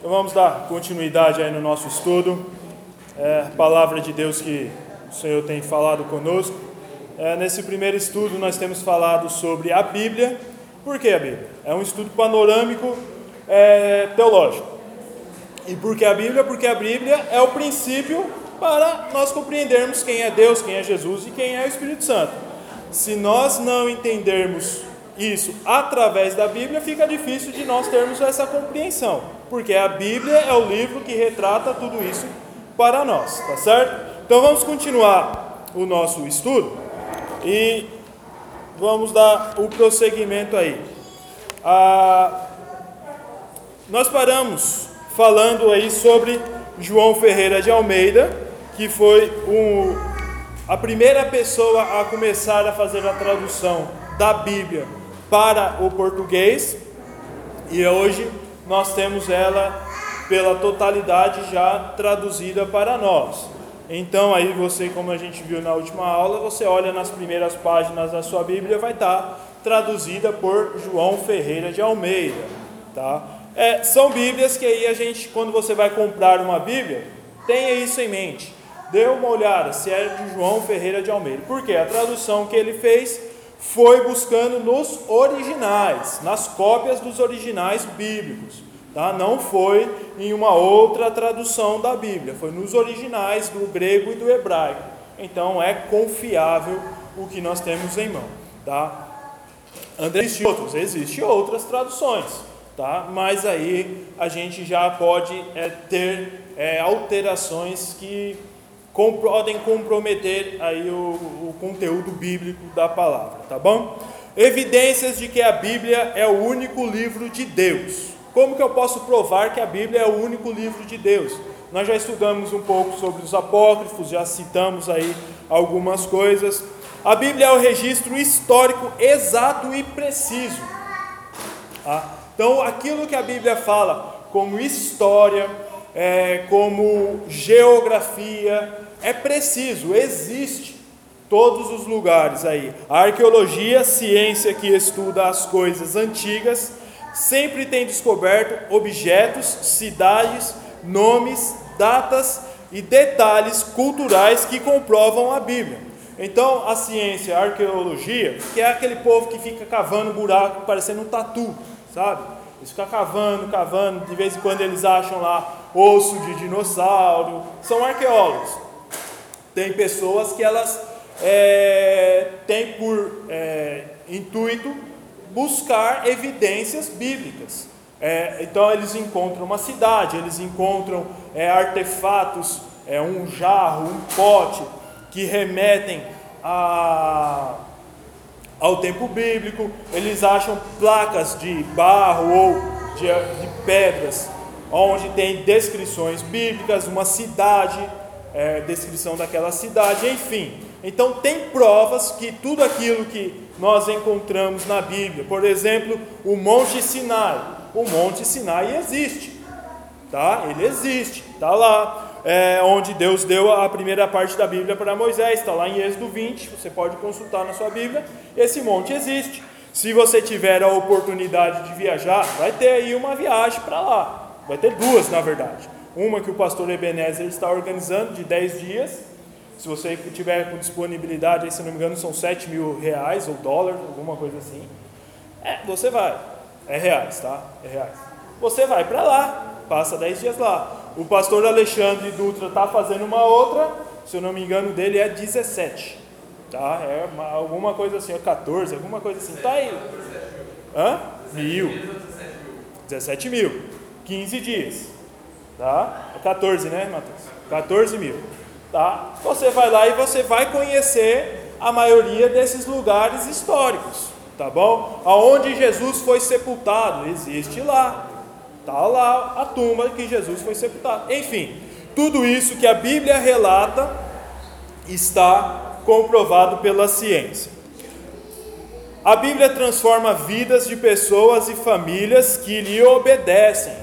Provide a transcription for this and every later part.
Então vamos dar continuidade aí no nosso estudo. É, palavra de Deus que o Senhor tem falado conosco. É, nesse primeiro estudo nós temos falado sobre a Bíblia. Por que a Bíblia? É um estudo panorâmico é, teológico. E por que a Bíblia? Porque a Bíblia é o princípio para nós compreendermos quem é Deus, quem é Jesus e quem é o Espírito Santo. Se nós não entendermos isso através da Bíblia, fica difícil de nós termos essa compreensão, porque a Bíblia é o livro que retrata tudo isso para nós, tá certo? Então vamos continuar o nosso estudo e vamos dar o prosseguimento aí. Ah, nós paramos falando aí sobre João Ferreira de Almeida, que foi um, a primeira pessoa a começar a fazer a tradução da Bíblia para o português, e hoje nós temos ela pela totalidade já traduzida para nós. Então aí você, como a gente viu na última aula, você olha nas primeiras páginas da sua Bíblia, vai estar traduzida por João Ferreira de Almeida, tá? É, são Bíblias que aí a gente, quando você vai comprar uma Bíblia, tenha isso em mente. Dê uma olhada se é de João Ferreira de Almeida. Porque a tradução que ele fez foi buscando nos originais, nas cópias dos originais bíblicos. Tá? Não foi em uma outra tradução da Bíblia, foi nos originais do grego e do hebraico. Então é confiável o que nós temos em mão. Tá? André, existe outros, existe outras traduções, tá? mas aí a gente já pode é, ter é, alterações que com, podem comprometer aí o, o conteúdo bíblico da palavra, tá bom? Evidências de que a Bíblia é o único livro de Deus. Como que eu posso provar que a Bíblia é o único livro de Deus? Nós já estudamos um pouco sobre os apócrifos, já citamos aí algumas coisas. A Bíblia é o registro histórico exato e preciso. Tá? Então, aquilo que a Bíblia fala como história, é, como geografia, é preciso, existe todos os lugares aí. A arqueologia, ciência que estuda as coisas antigas, sempre tem descoberto objetos, cidades, nomes, datas e detalhes culturais que comprovam a Bíblia. Então, a ciência, a arqueologia, que é aquele povo que fica cavando buraco parecendo um tatu, sabe? Eles ficam cavando, cavando, de vez em quando eles acham lá osso de dinossauro. São arqueólogos. Tem pessoas que elas é, têm por é, intuito buscar evidências bíblicas. É, então eles encontram uma cidade, eles encontram é, artefatos, é, um jarro, um pote, que remetem a, ao tempo bíblico, eles acham placas de barro ou de, de pedras, onde tem descrições bíblicas, uma cidade, é, descrição daquela cidade, enfim. Então tem provas que tudo aquilo que nós encontramos na Bíblia, por exemplo, o Monte Sinai, o Monte Sinai existe, tá? Ele existe, tá lá. É, onde Deus deu a primeira parte da Bíblia para Moisés, está lá em Êxodo 20, você pode consultar na sua Bíblia, esse monte existe. Se você tiver a oportunidade de viajar, vai ter aí uma viagem para lá, vai ter duas na verdade. Uma que o pastor Ebenezer está organizando de 10 dias. Se você tiver com disponibilidade, aí, se não me engano, são 7 mil reais ou dólares, alguma coisa assim. É, você vai. É reais, tá? É reais. Você vai para lá, passa 10 dias lá. O pastor Alexandre Dutra está fazendo uma outra, se eu não me engano, dele é 17. Tá? É uma, alguma coisa assim, é 14, alguma coisa assim. Tá aí. Hã? Mil. 17 mil. 15 dias. Tá? É 14, né, Matheus? 14 mil. Tá? Você vai lá e você vai conhecer a maioria desses lugares históricos. Tá bom? Aonde Jesus foi sepultado, existe lá. Está lá a tumba que Jesus foi sepultado. Enfim, tudo isso que a Bíblia relata está comprovado pela ciência. A Bíblia transforma vidas de pessoas e famílias que lhe obedecem.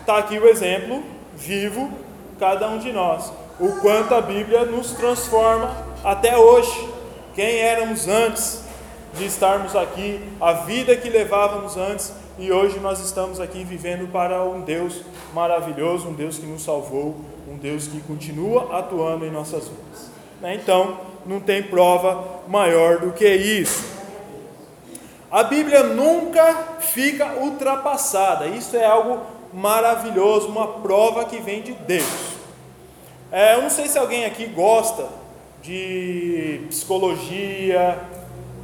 Está aqui o exemplo vivo, cada um de nós. O quanto a Bíblia nos transforma até hoje. Quem éramos antes de estarmos aqui, a vida que levávamos antes, e hoje nós estamos aqui vivendo para um Deus maravilhoso, um Deus que nos salvou, um Deus que continua atuando em nossas vidas. Né? Então, não tem prova maior do que isso. A Bíblia nunca fica ultrapassada, isso é algo maravilhoso, uma prova que vem de Deus. É, eu não sei se alguém aqui gosta de psicologia,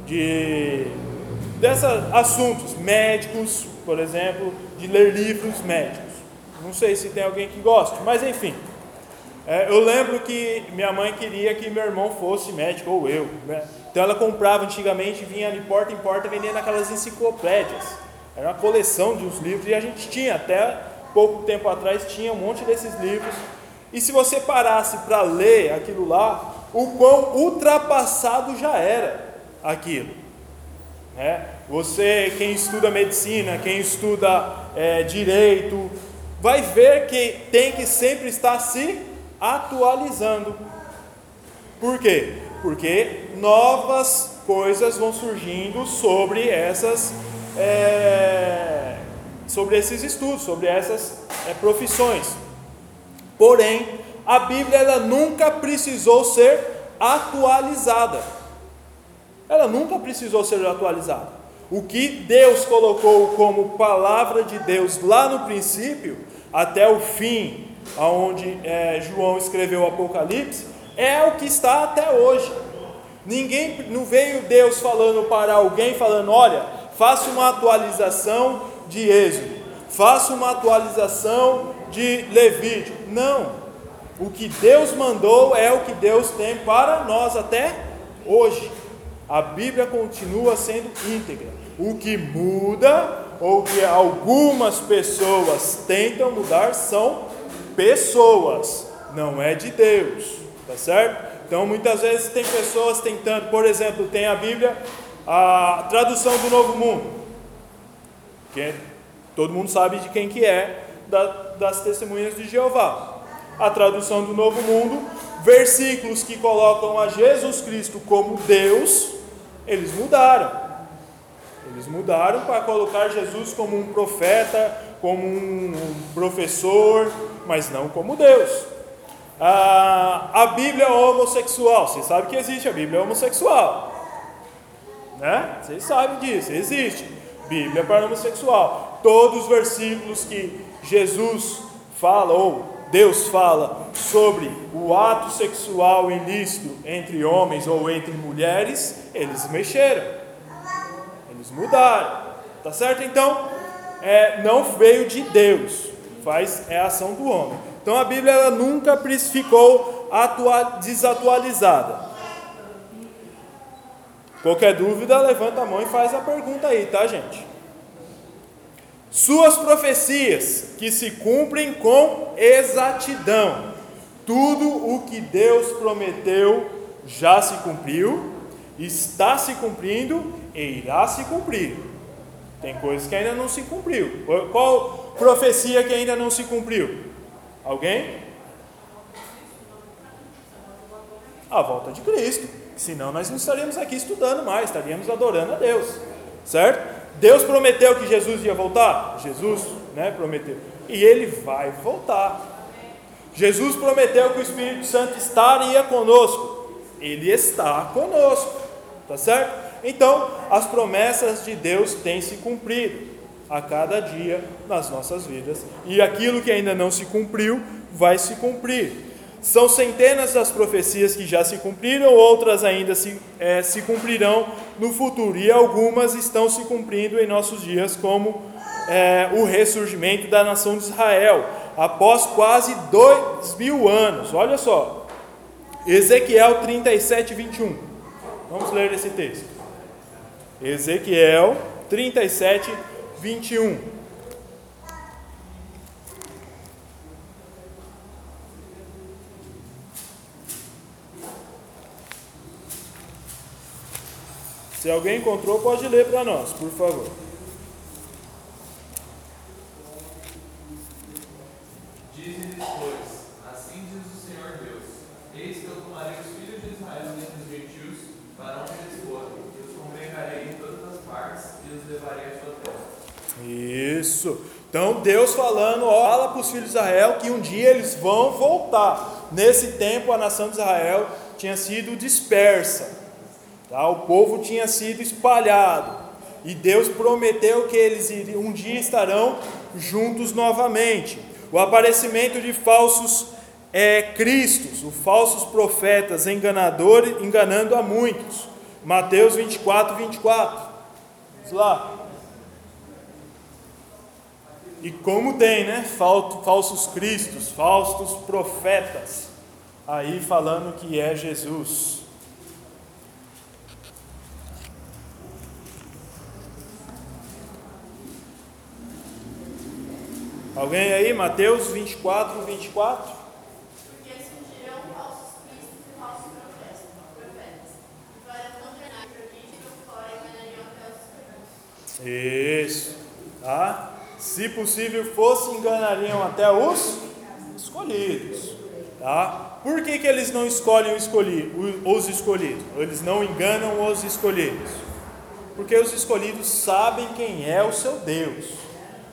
de desses assuntos médicos, por exemplo, de ler livros médicos. Não sei se tem alguém que goste, mas enfim. É, eu lembro que minha mãe queria que meu irmão fosse médico ou eu. Né? Então ela comprava antigamente, vinha de porta em porta vendendo aquelas enciclopédias. Era uma coleção de uns livros e a gente tinha até pouco tempo atrás tinha um monte desses livros. E se você parasse para ler aquilo lá, o quão ultrapassado já era aquilo. Né? Você, quem estuda medicina, quem estuda é, direito, vai ver que tem que sempre estar se atualizando. Por quê? Porque novas coisas vão surgindo sobre essas é, sobre esses estudos, sobre essas é, profissões. Porém, a Bíblia ela nunca precisou ser atualizada. Ela nunca precisou ser atualizada. O que Deus colocou como palavra de Deus lá no princípio, até o fim, aonde é, João escreveu o Apocalipse, é o que está até hoje. Ninguém não veio Deus falando para alguém falando, olha, faça uma atualização de Êxodo, faça uma atualização de Levítico. Não. O que Deus mandou é o que Deus tem para nós até hoje. A Bíblia continua sendo íntegra. O que muda, ou que algumas pessoas tentam mudar, são pessoas, não é de Deus, tá certo? Então muitas vezes tem pessoas tentando, por exemplo, tem a Bíblia, a tradução do Novo Mundo, que todo mundo sabe de quem que é, das testemunhas de Jeová. A tradução do Novo Mundo, versículos que colocam a Jesus Cristo como Deus, eles mudaram. Eles mudaram para colocar Jesus como um profeta, como um professor, mas não como Deus. A, a Bíblia homossexual, vocês sabem que existe a Bíblia homossexual, né? Vocês sabem disso, existe. Bíblia para homossexual. Todos os versículos que Jesus fala, ou Deus fala sobre o ato sexual ilícito entre homens ou entre mulheres, eles mexeram, eles mudaram, tá certo? Então, é, não veio de Deus, faz é a ação do homem. Então a Bíblia ela nunca ficou atua, desatualizada. Qualquer dúvida, levanta a mão e faz a pergunta aí, tá, gente? Suas profecias que se cumprem com exatidão. Tudo o que Deus prometeu já se cumpriu, está se cumprindo e irá se cumprir. Tem coisas que ainda não se cumpriu. Qual profecia que ainda não se cumpriu? Alguém? A volta de Cristo. Senão nós não estaríamos aqui estudando mais, estaríamos adorando a Deus. Certo? Deus prometeu que Jesus ia voltar? Jesus né, prometeu. E ele vai voltar. Jesus prometeu que o Espírito Santo estaria conosco. Ele está conosco. Tá certo? Então, as promessas de Deus têm se cumprido a cada dia nas nossas vidas. E aquilo que ainda não se cumpriu, vai se cumprir. São centenas as profecias que já se cumpriram, outras ainda se, é, se cumprirão no futuro, e algumas estão se cumprindo em nossos dias, como é, o ressurgimento da nação de Israel, após quase dois mil anos. Olha só, Ezequiel 37, 21. Vamos ler esse texto. Ezequiel 37, 21. Se alguém encontrou, pode ler para nós, por favor. Diz-lhes, pois, assim diz o Senhor Deus: Eis que eu tomarei os filhos de Israel dentre os gentios, para onde eles forem, e os congregarei em todas as partes, e os levarei à sua terra. Isso. Então Deus falando, ó, fala para os filhos de Israel que um dia eles vão voltar. Nesse tempo a nação de Israel tinha sido dispersa, tá? o povo tinha sido espalhado. E Deus prometeu que eles um dia estarão juntos novamente. O aparecimento de falsos é, cristos, os falsos profetas enganadores, enganando a muitos. Mateus 24, 24. Vamos lá. E como tem, né? Falsos cristos, falsos profetas, aí falando que é Jesus. Alguém aí? Mateus 24, 24. Porque surgirão falsos cristos e falsos profetas, condenar e fora enganariam até os. Isso. Tá? Se possível fosse, enganariam até os escolhidos. Tá? Por que, que eles não escolhem o escolhi, os escolhidos? Eles não enganam os escolhidos? Porque os escolhidos sabem quem é o seu Deus.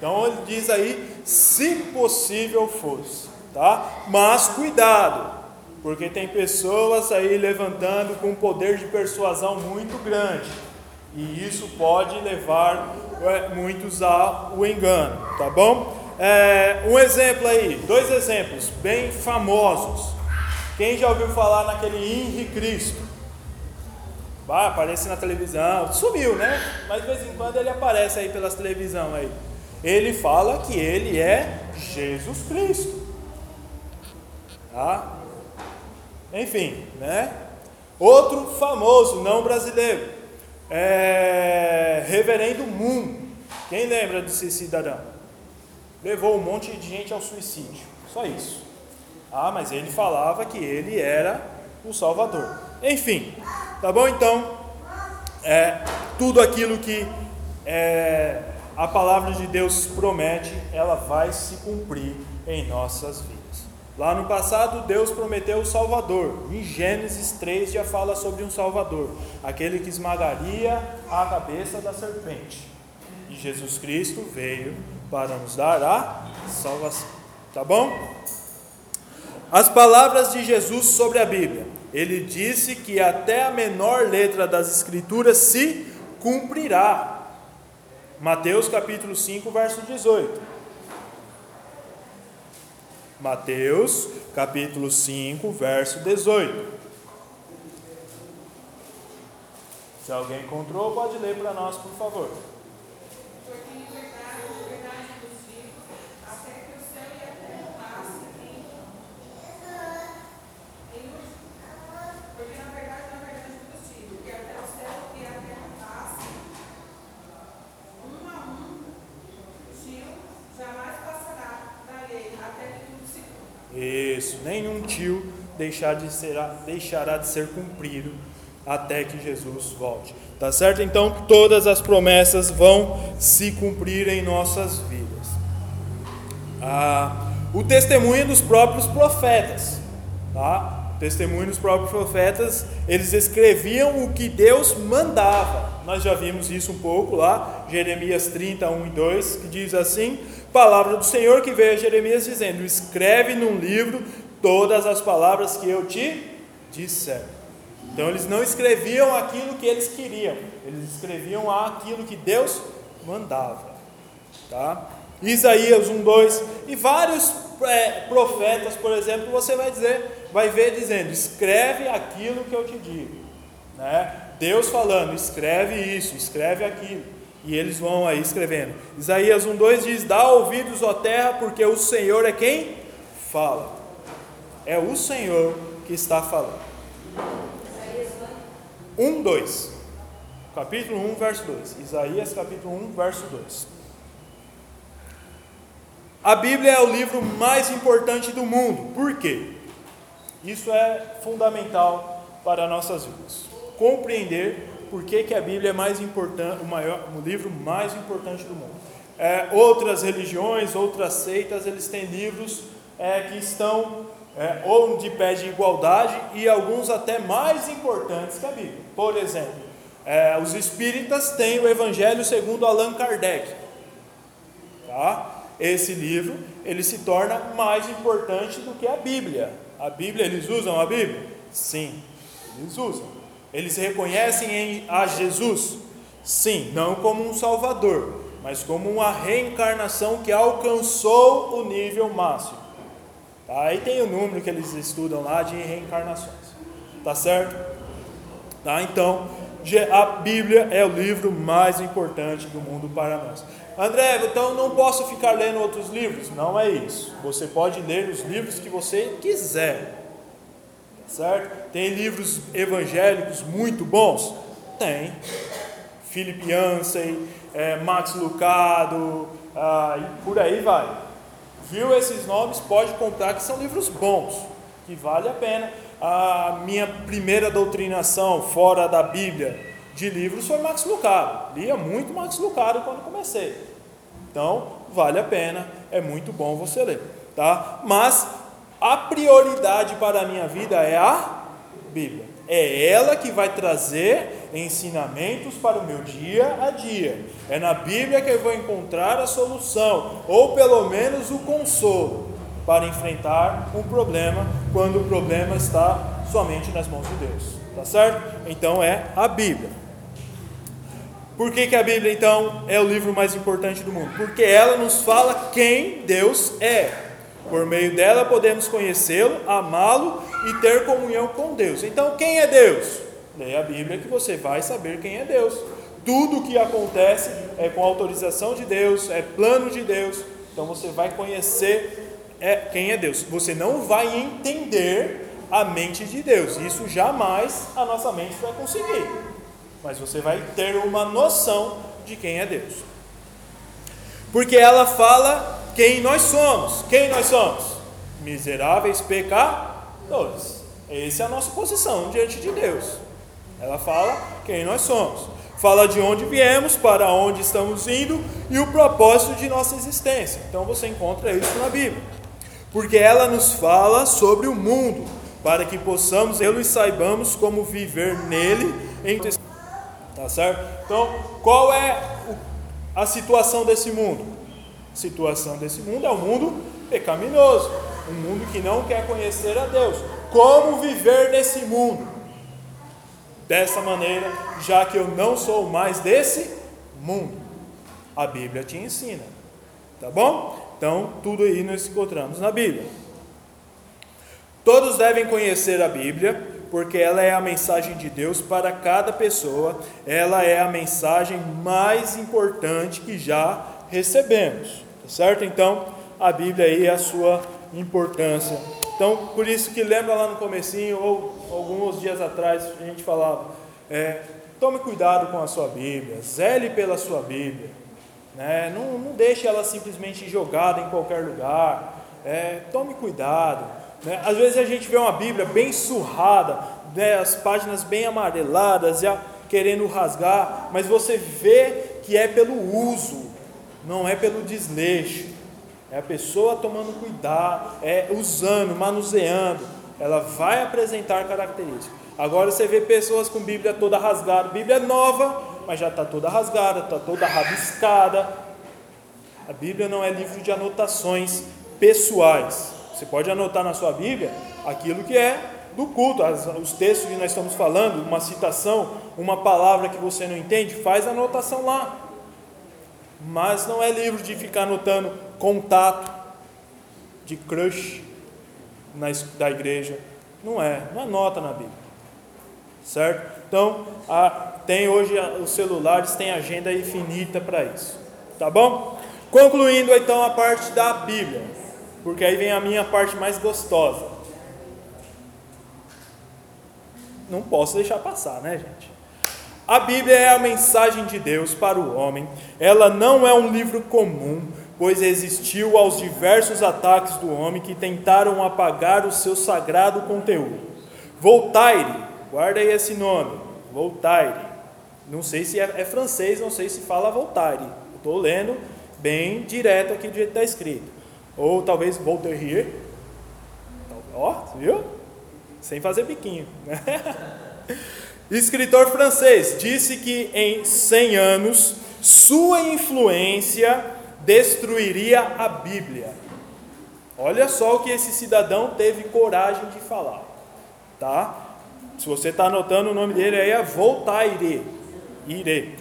Então ele diz aí, se possível fosse, tá? Mas cuidado, porque tem pessoas aí levantando com um poder de persuasão muito grande, e isso pode levar é, muitos ao engano, tá bom? É, um exemplo aí, dois exemplos bem famosos. Quem já ouviu falar naquele Henri Cristo? Vai, aparece na televisão, sumiu, né? Mas de vez em quando ele aparece aí pelas televisão aí. Ele fala que ele é Jesus Cristo. Tá? Enfim, né? Outro famoso, não brasileiro, é Reverendo Moon. Quem lembra desse cidadão? Levou um monte de gente ao suicídio. Só isso. Ah, mas ele falava que ele era o Salvador. Enfim, tá bom? Então, é, tudo aquilo que é, a palavra de Deus promete, ela vai se cumprir em nossas vidas. Lá no passado, Deus prometeu o Salvador. Em Gênesis 3 já fala sobre um Salvador, aquele que esmagaria a cabeça da serpente. E Jesus Cristo veio para nos dar a salvação. Tá bom? As palavras de Jesus sobre a Bíblia. Ele disse que até a menor letra das Escrituras se cumprirá. Mateus capítulo 5, verso 18. Mateus capítulo 5, verso 18. Se alguém encontrou, pode ler para nós, por favor. Porque em verdade, em verdade vos digo, até que o céu e a terra passem em, em um- porque na verdade, na verdade vos digo, que até o céu e a terra passem, um a um, tio jamais passará da lei, até que tudo se cumpra. Isso, nenhum tio deixar de ser, deixará de ser cumprido até que Jesus volte. Tá certo? Então, todas as promessas vão se cumprir em nossas vidas. Ah, o testemunho dos próprios profetas, tá? O testemunho dos próprios profetas, eles escreviam o que Deus mandava. Nós já vimos isso um pouco lá, Jeremias 30, 1 e 2, que diz assim: Palavra do Senhor que veio a Jeremias dizendo: Escreve num livro todas as palavras que eu te disser. Então eles não escreviam aquilo que eles queriam, eles escreviam aquilo que Deus mandava. Tá? Isaías 1, 2 e vários é, profetas, por exemplo, você vai dizer, vai ver dizendo: escreve aquilo que eu te digo. Né? Deus falando, escreve isso, escreve aquilo. E eles vão aí escrevendo. Isaías 1, 2 diz: Dá ouvidos, ó terra, porque o Senhor é quem fala. É o Senhor que está falando. 1, 2. Capítulo 1, verso 2. Isaías, capítulo 1, verso 2. A Bíblia é o livro mais importante do mundo. Por quê? Isso é fundamental para nossas vidas. Compreender por que, que a Bíblia é mais importante, o, maior, o livro mais importante do mundo. É, outras religiões, outras seitas, eles têm livros é, que estão é, ou de pé de igualdade e alguns até mais importantes que a Bíblia. Por exemplo, é, os espíritas têm o Evangelho segundo Allan Kardec. tá? Esse livro, ele se torna mais importante do que a Bíblia. A Bíblia, eles usam a Bíblia? Sim, eles usam. Eles reconhecem em, a Jesus? Sim, não como um Salvador, mas como uma reencarnação que alcançou o nível máximo. Tá? Aí tem o número que eles estudam lá de reencarnações. Tá certo? Tá? Então, a Bíblia é o livro mais importante do mundo para nós. André, então não posso ficar lendo outros livros? Não é isso. Você pode ler os livros que você quiser. Certo? Tem livros evangélicos muito bons? Tem. Philip Yancey, é, Max Lucado, ah, e por aí vai. Viu esses nomes? Pode comprar que são livros bons, que vale a pena. A minha primeira doutrinação fora da Bíblia de livros foi Max Lucado. Lia muito Max Lucado quando comecei. Então, vale a pena, é muito bom você ler, tá? Mas a prioridade para a minha vida é a Bíblia. É ela que vai trazer ensinamentos para o meu dia a dia. É na Bíblia que eu vou encontrar a solução, ou pelo menos o consolo, para enfrentar um problema quando o problema está somente nas mãos de Deus. Tá certo? Então é a Bíblia. Por que, que a Bíblia então é o livro mais importante do mundo? Porque ela nos fala quem Deus é. Por meio dela podemos conhecê-lo, amá-lo e ter comunhão com Deus. Então, quem é Deus? Leia a Bíblia que você vai saber quem é Deus. Tudo o que acontece é com autorização de Deus, é plano de Deus. Então você vai conhecer é, quem é Deus. Você não vai entender a mente de Deus. Isso jamais a nossa mente vai conseguir. Mas você vai ter uma noção de quem é Deus. Porque ela fala quem nós somos. Quem nós somos? Miseráveis pecadores. Essa é a nossa posição diante de Deus. Ela fala quem nós somos. Fala de onde viemos, para onde estamos indo e o propósito de nossa existência. Então você encontra isso na Bíblia. Porque ela nos fala sobre o mundo, para que possamos eu e saibamos como viver nele em Tá certo? Então, qual é a situação desse mundo? Situação desse mundo é um mundo pecaminoso, um mundo que não quer conhecer a Deus. Como viver nesse mundo? Dessa maneira, já que eu não sou mais desse mundo. A Bíblia te ensina. Tá bom? Então, tudo aí nós encontramos na Bíblia. Todos devem conhecer a Bíblia, porque ela é a mensagem de Deus para cada pessoa, ela é a mensagem mais importante que já recebemos, tá certo? Então, a Bíblia aí é a sua importância. Então, por isso que lembra lá no comecinho, ou alguns dias atrás, a gente falava, é, tome cuidado com a sua Bíblia, zele pela sua Bíblia, né? não, não deixe ela simplesmente jogada em qualquer lugar, é, tome cuidado, né? Às vezes a gente vê uma Bíblia bem surrada, né? as páginas bem amareladas, já querendo rasgar, mas você vê que é pelo uso, não é pelo desleixo. É a pessoa tomando cuidado, é usando, manuseando, ela vai apresentar características. Agora você vê pessoas com Bíblia toda rasgada, Bíblia nova, mas já está toda rasgada, está toda rabiscada. A Bíblia não é livro de anotações pessoais. Você pode anotar na sua Bíblia aquilo que é do culto, os textos que nós estamos falando, uma citação, uma palavra que você não entende, faz anotação lá. Mas não é livro de ficar anotando contato, de crush na, da igreja. Não é, não anota na Bíblia. Certo? Então, a, tem hoje os celulares têm agenda infinita para isso. Tá bom? Concluindo então a parte da Bíblia porque aí vem a minha parte mais gostosa. Não posso deixar passar, né, gente? A Bíblia é a mensagem de Deus para o homem. Ela não é um livro comum, pois existiu aos diversos ataques do homem que tentaram apagar o seu sagrado conteúdo. Voltaire, guarda aí esse nome, Voltaire. Não sei se é, é francês, não sei se fala Voltaire. Estou lendo bem direto aqui do jeito que está escrito. Ou talvez Voltaire. Ó, viu? Sem fazer biquinho. Escritor francês disse que em 100 anos sua influência destruiria a Bíblia. Olha só o que esse cidadão teve coragem de falar, tá? Se você está anotando o nome dele aí é Voltaire, Ire.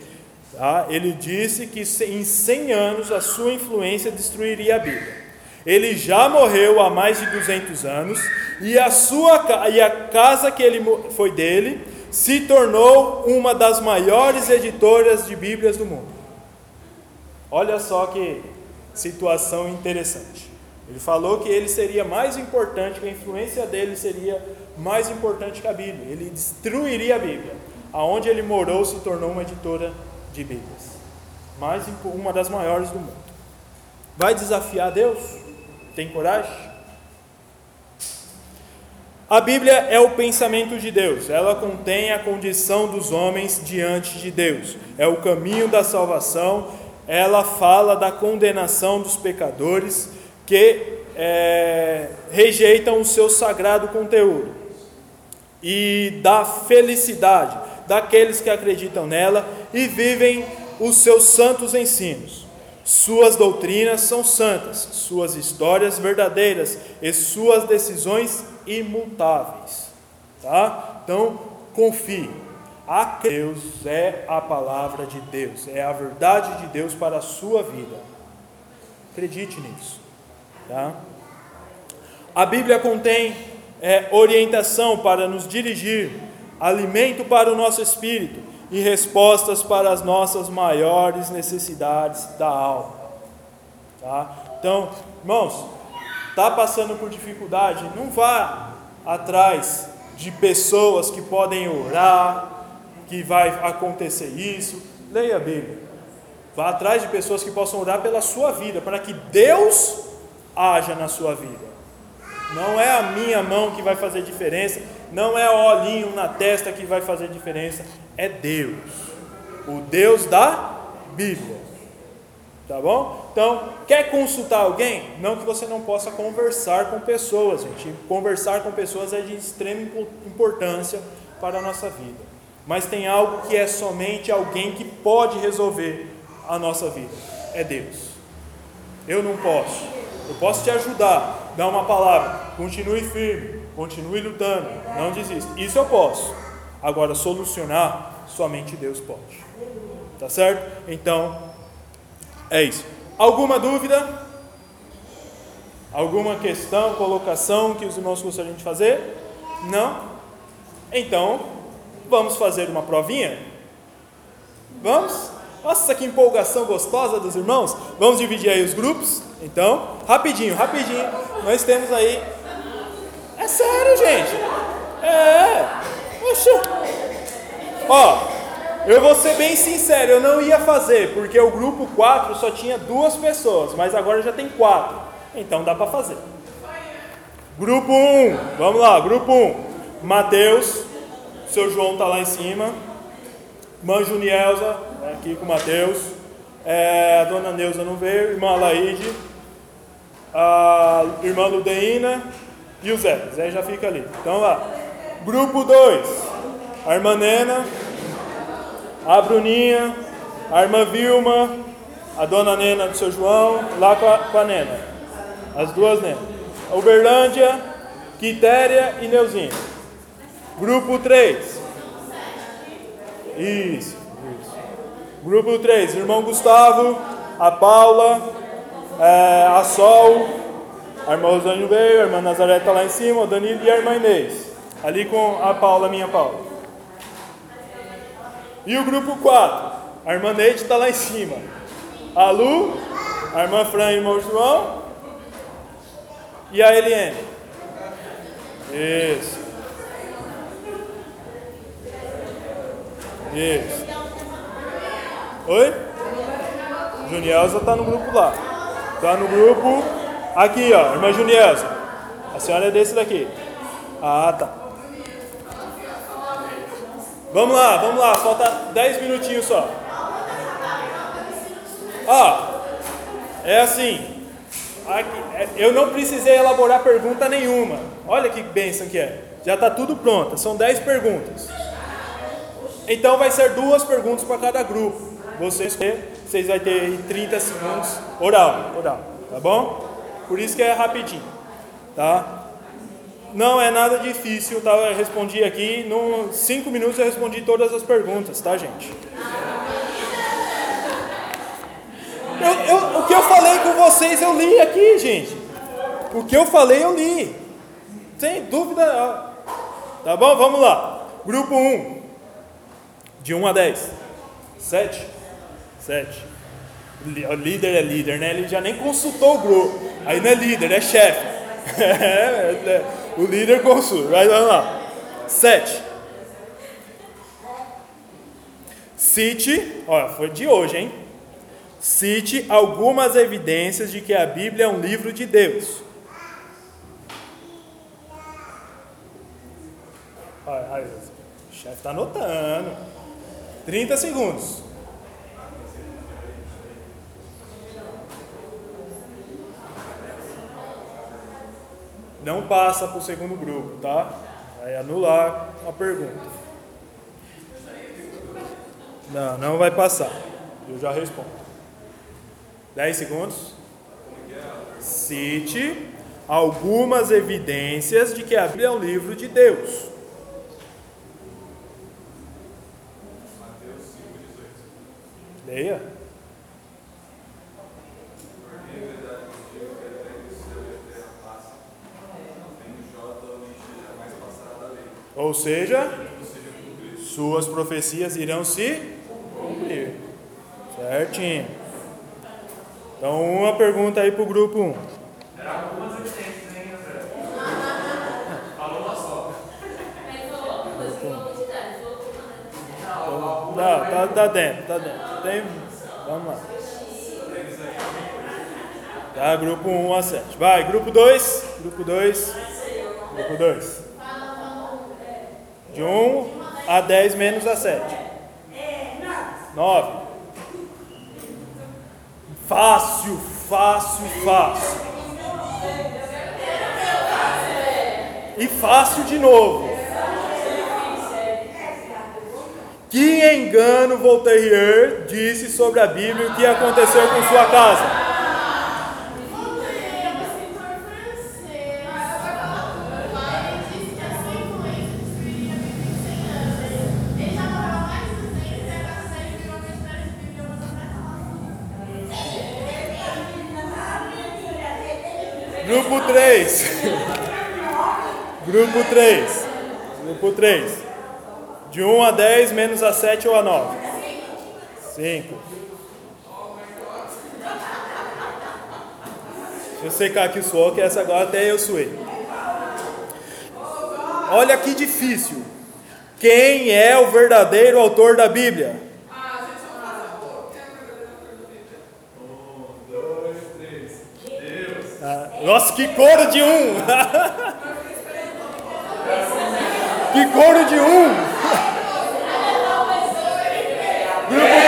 Tá? Ele disse que em 100 anos a sua influência destruiria a Bíblia. Ele já morreu há mais de 200 anos e a sua e a casa que ele foi dele se tornou uma das maiores editoras de Bíblias do mundo. Olha só que situação interessante. Ele falou que ele seria mais importante, que a influência dele seria mais importante que a Bíblia. Ele destruiria a Bíblia. Aonde ele morou se tornou uma editora de Bíblias. Mais uma das maiores do mundo. Vai desafiar Deus? Tem coragem? A Bíblia é o pensamento de Deus, ela contém a condição dos homens diante de Deus, é o caminho da salvação, ela fala da condenação dos pecadores que é, rejeitam o seu sagrado conteúdo e da felicidade daqueles que acreditam nela e vivem os seus santos ensinos. Suas doutrinas são santas, suas histórias verdadeiras e suas decisões imutáveis. Tá? Então, confie. A Deus é a palavra de Deus, é a verdade de Deus para a sua vida. Acredite nisso. Tá? A Bíblia contém é, orientação para nos dirigir, alimento para o nosso espírito e respostas para as nossas maiores necessidades da alma. Tá? Então, irmãos, está passando por dificuldade, não vá atrás de pessoas que podem orar, que vai acontecer isso. Leia a Bíblia. Vá atrás de pessoas que possam orar pela sua vida, para que Deus haja na sua vida. Não é a minha mão que vai fazer diferença, não é o olhinho na testa que vai fazer diferença, é Deus. O Deus da Bíblia. Tá bom? Então, quer consultar alguém? Não que você não possa conversar com pessoas, gente. Conversar com pessoas é de extrema importância para a nossa vida. Mas tem algo que é somente alguém que pode resolver a nossa vida: é Deus. Eu não posso. Eu posso te ajudar, dar uma palavra, continue firme, continue lutando, não desista. Isso eu posso. Agora, solucionar, somente Deus pode. Tá certo? Então, é isso. Alguma dúvida? Alguma questão, colocação que os irmãos gostariam de fazer? Não? Então, vamos fazer uma provinha? Vamos? Nossa, que empolgação gostosa dos irmãos. Vamos dividir aí os grupos. Então, rapidinho, rapidinho. Nós temos aí. É sério, gente. É. Poxa. Ó, eu vou ser bem sincero, eu não ia fazer, porque o grupo 4 só tinha duas pessoas, mas agora já tem quatro. Então dá para fazer. Grupo 1, vamos lá, grupo 1. Mateus, seu João tá lá em cima. Mãe Junielza, aqui com o Mateus. É, a dona Neuza não veio, irmã Laide, a irmã Ludeína e o Zé. Zé já fica ali. Então lá. Grupo 2, a irmã Nena, a Bruninha, a irmã Vilma, a dona Nena do seu João, lá com a, com a Nena. As duas Nenas. Uberlândia, Quitéria e Neuzinha. Grupo 3, isso, isso. Grupo 3, irmão Gustavo, a Paula, é, a Sol, a irmã Rosane veio, a irmã Nazaré está lá em cima, o Danilo e a irmã Inês. Ali com a Paula, minha Paula. E o grupo 4, a irmã Neide está lá em cima. A Lu, a irmã Fran e o irmão João. E a Eliane. Isso. Isso. Oi? Junielza está no grupo lá. Está no grupo. Aqui, ó, irmã Junielza. A senhora é desse daqui. Ah, tá. Vamos lá, vamos lá. Falta 10 minutinhos só. Ó, é assim. Aqui, é, eu não precisei elaborar pergunta nenhuma. Olha que bênção que é. Já está tudo pronto. São 10 perguntas. Então vai ser duas perguntas para cada grupo. Você vocês vão ter aí 30 segundos oral, oral, tá bom? Por isso que é rapidinho, tá? Não é nada difícil, tá? Eu respondi aqui, em 5 minutos eu respondi todas as perguntas, tá, gente? Eu, eu, o que eu falei com vocês eu li aqui, gente. O que eu falei eu li. Sem dúvida. Tá bom? Vamos lá. Grupo 1. De 1 a 10. 7. 7. O líder é líder, né? Ele já nem consultou o grupo. Aí não é líder, é chefe. O líder consulta. Vai, vamos lá. 7. Cite, olha, foi de hoje, hein? Cite algumas evidências de que a Bíblia é um livro de Deus. Olha, olha, o chefe está anotando. 30 segundos. Não passa para o segundo grupo, tá? Vai anular a pergunta. Não, não vai passar. Eu já respondo. 10 segundos. Cite algumas evidências de que a Bíblia é um livro de Deus. Leia. Ou seja, suas profecias irão se cumprir. Certinho. Então, uma pergunta aí para o grupo 1. Era algumas evidências, hein, André? Falou uma só. Não, tá, tá dentro, tá dentro. Tem, vamos lá. Tá, grupo 1 a 7. Vai, grupo 2. Grupo 2. Grupo 2. De 1 a 10 menos a 7. 9. Fácil, fácil, fácil. E fácil de novo. Que engano Voltaire disse sobre a Bíblia e o que aconteceu com sua casa? Grupo 3. Grupo 3. Grupo 3. De 1 a 10 menos a 7 ou a 9? 5. Deixa eu secar aqui o suor, que essa agora até eu suei. Olha que difícil. Quem é o verdadeiro autor da Bíblia? Nossa, que coro de um! que coro de um! Grupo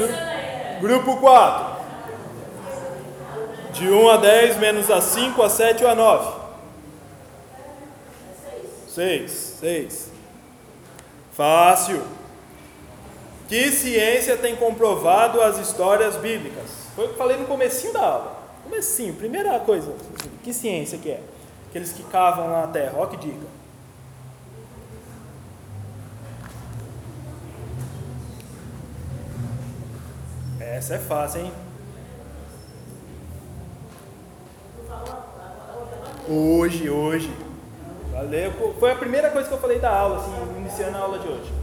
4. Grupo 4. De 1 a 10, menos a 5, a 7 ou a 9? 6. 6. Fácil. Que ciência tem comprovado as histórias bíblicas? Foi o que eu falei no comecinho da aula. Comecinho, primeira coisa. Que ciência que é? Aqueles que cavam na terra. Ó que dica. Essa é fácil, hein? Hoje, hoje. Valeu. Foi a primeira coisa que eu falei da aula, assim, iniciando a aula de hoje.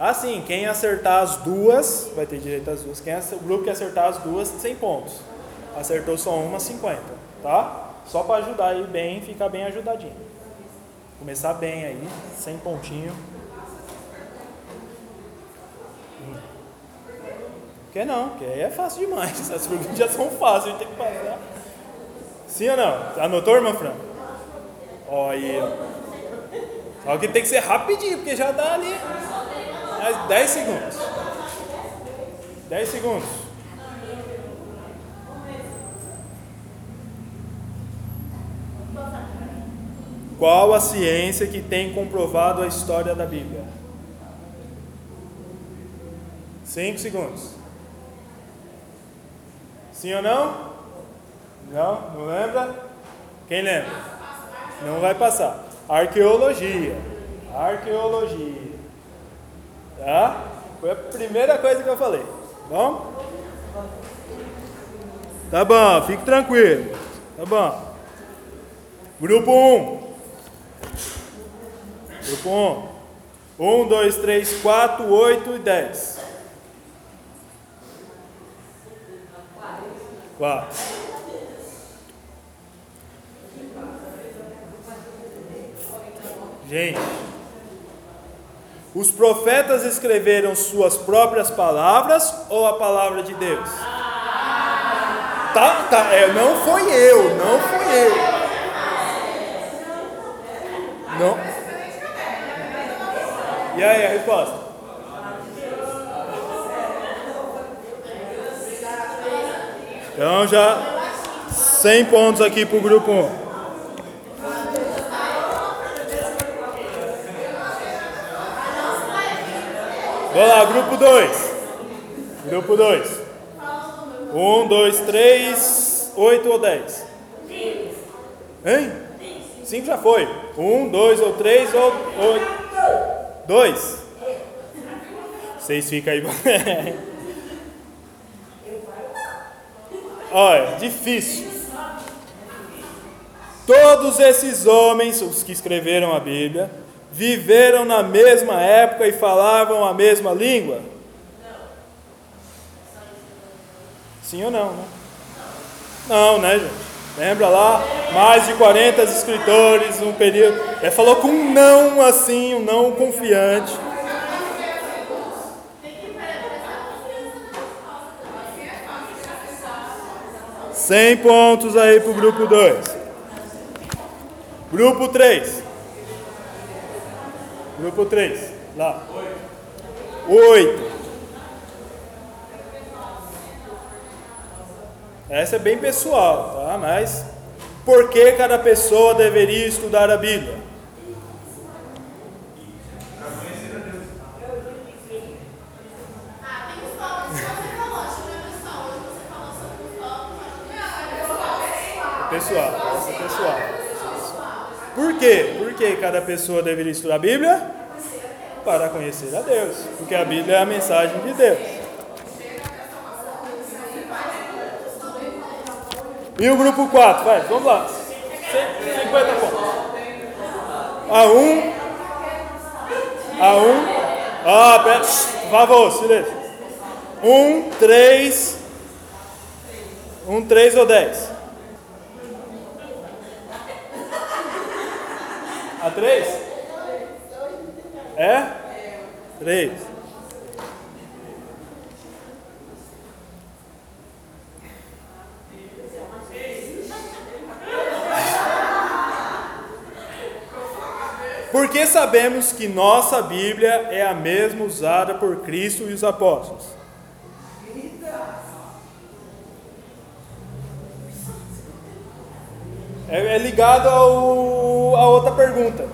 Assim, quem acertar as duas, vai ter direito às duas. Quem acer- o grupo que acertar as duas, 100 pontos. Acertou só uma, 50, tá? Só para ajudar aí bem, ficar bem ajudadinho. Começar bem aí, 100 pontinho. Por que não? Porque aí é fácil demais. Essas perguntas já são fáceis, a gente tem que passar. Sim ou não? Anotou, irmão Fran? Ó, aí. Só que tem que ser rapidinho, porque já dá ali mais 10 segundos. 10 segundos. Qual a ciência que tem comprovado a história da Bíblia? 5 segundos. Sim ou não? Não? Não lembra? Quem lembra? Não vai passar. Arqueologia. Arqueologia. Tá? Foi a primeira coisa que eu falei. Bom? Tá bom, fique tranquilo. Tá bom. Grupo 1. Grupo 1. 1, 2, 3, 4, 8 e 10. 4. Gente, os profetas escreveram suas próprias palavras ou a palavra de Deus? Tá, tá, é, não foi eu, não fui eu. Não. E aí, a resposta? Então já 100 pontos aqui para o grupo 1. Vamos lá, grupo 2. Grupo 2. 1, 2, 3, 8 ou 10? Hein? 5 já foi. 1, 2 ou 3 ou 8? 2. Vocês ficam aí. Olha, difícil. Todos esses homens, os que escreveram a Bíblia, viveram na mesma época e falavam a mesma língua? Sim ou não, né? Não, né, gente? Lembra lá? Mais de 40 escritores num período. Ele falou com um não assim, um não confiante. Cem pontos aí pro grupo 2. Grupo 3. Grupo 3. Lá. 8. Essa é bem pessoal, tá? Mas por que cada pessoa deveria estudar a Bíblia? Ah, tem os povos que você falou, acho que não é pessoal. Hoje você falou sobre os povos. Pessoal, essa é pessoal. Por quê? Por que cada pessoa deveria estudar a Bíblia? Para conhecer a Deus. Porque a Bíblia é a mensagem de Deus. E o grupo 4, vai, vamos lá. 50 pontos. A 1. A 1. Ah, pera. Vá, vou, silêncio. 1, 3. 1, 3 ou 10? 3? É? 3. Porque sabemos que nossa Bíblia é a mesma usada por Cristo e os apóstolos. É, é ligado ao, a outra pergunta.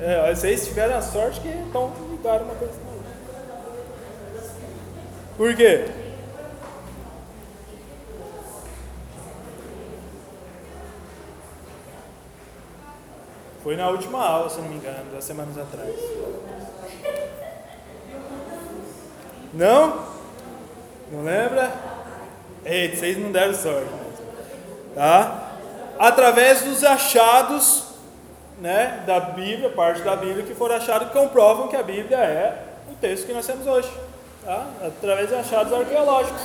É, vocês tiveram a sorte que estão ligados uma coisa. Por quê? Foi na última aula, se não me engano, duas semanas atrás. Não? Não lembra? Eita, vocês não deram sorte. Tá? Através dos achados né, da Bíblia, parte da Bíblia que foram achados que comprovam que a Bíblia é o texto que nós temos hoje. Tá? Através de achados arqueológicos.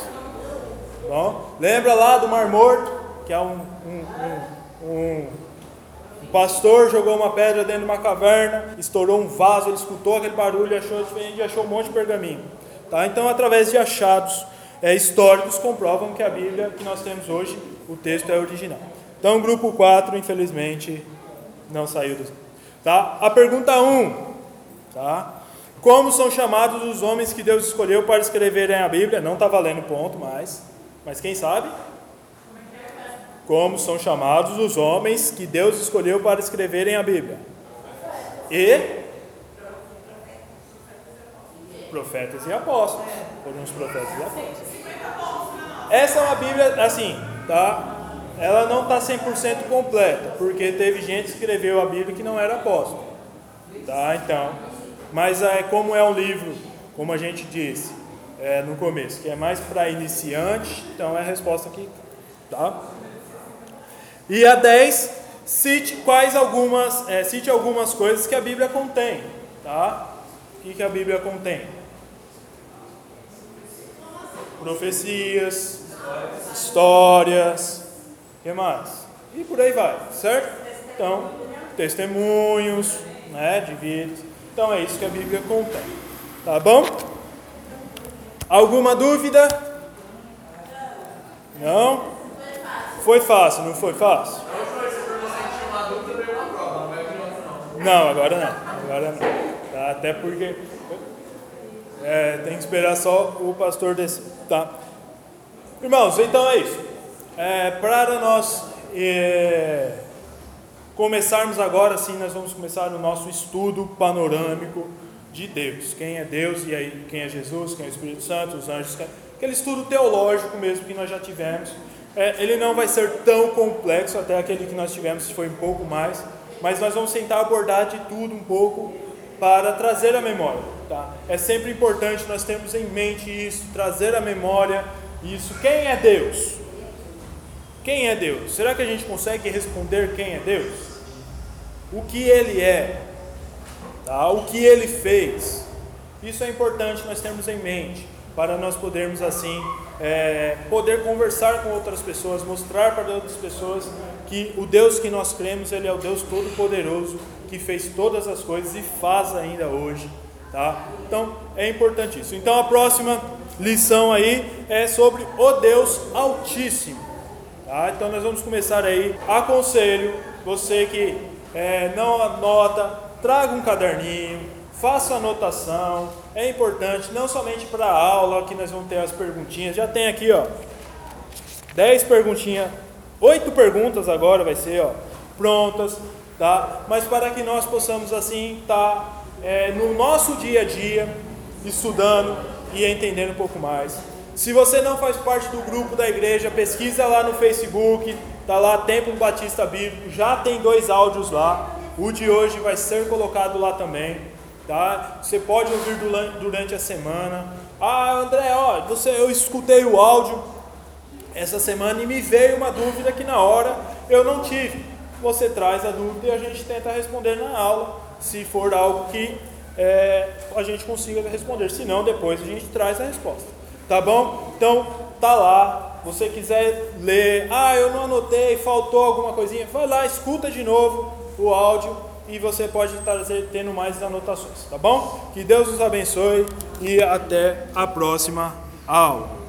Bom, lembra lá do Mar Morto, que é um, um, um, um pastor jogou uma pedra dentro de uma caverna, estourou um vaso, ele escutou aquele barulho, achou achou um monte de pergaminho. Tá? Então, através de achados é, históricos, comprovam que a Bíblia que nós temos hoje, o texto é original. Então, grupo 4, infelizmente, não saiu do. Tá? A pergunta 1. Tá? Como são chamados os homens que Deus escolheu para escreverem a Bíblia? Não está valendo ponto mais. Mas quem sabe? como são chamados os homens que Deus escolheu para escreverem a Bíblia. E profetas e apóstolos. Foram os profetas e apóstolos. Essa é uma Bíblia, assim, tá? Ela não está 100% completa, porque teve gente que escreveu a Bíblia que não era apóstolo. Tá? Então, mas é, como é um livro, como a gente disse é, no começo, que é mais para iniciante, então é a resposta aqui. Tá? E a 10, cite quais algumas, é, cite algumas coisas que a Bíblia contém. Tá? O que, que a Bíblia contém? Profecias, histórias, que mais? E por aí vai, certo? Então, testemunhos, né, de vidas. Então é isso que a Bíblia contém. Tá bom? Alguma dúvida? Não? Foi fácil, não foi fácil? Não, agora não. Agora não. Tá? Até porque é, tem que esperar só o pastor descer. Tá? Irmãos, então é isso. É, para nós é, começarmos agora, sim, nós vamos começar o nosso estudo panorâmico de Deus. Quem é Deus e aí quem é Jesus, quem é o Espírito Santo, os anjos, aquele estudo teológico mesmo que nós já tivemos. É, ele não vai ser tão complexo, até aquele que nós tivemos foi um pouco mais, mas nós vamos tentar abordar de tudo um pouco para trazer a memória. Tá? É sempre importante nós termos em mente isso, trazer a memória isso. Quem é Deus? Quem é Deus? Será que a gente consegue responder quem é Deus? O que Ele é? Tá? O que Ele fez? Isso é importante nós termos em mente para nós podermos assim é, poder conversar com outras pessoas, mostrar para outras pessoas que o Deus que nós cremos ele é o Deus todo poderoso que fez todas as coisas e faz ainda hoje, tá? Então é importante isso. Então a próxima lição aí é sobre o Deus Altíssimo. Tá? Então nós vamos começar aí. Aconselho você que é, não anota, traga um caderninho, faça anotação. É importante, não somente para a aula, que nós vamos ter as perguntinhas. Já tem aqui, ó, 10 perguntinhas, 8 perguntas agora vai ser, ó, prontas, tá? Mas para que nós possamos assim estar tá, é, no nosso dia a dia estudando e entendendo um pouco mais. Se você não faz parte do grupo da igreja, pesquisa lá no Facebook, tá lá Templo Batista Bíblico, já tem dois áudios lá. O de hoje vai ser colocado lá também, tá? Você pode ouvir durante a semana. Ah, André, ó, você, eu escutei o áudio essa semana e me veio uma dúvida que na hora eu não tive. Você traz a dúvida e a gente tenta responder na aula, se for algo que é, a gente consiga responder. Se não, depois a gente traz a resposta. Tá bom? Então, tá lá. Você quiser ler, ah, eu não anotei, faltou alguma coisinha, vai lá, escuta de novo o áudio e você pode estar tendo mais anotações, tá bom? Que Deus nos abençoe e até a próxima aula.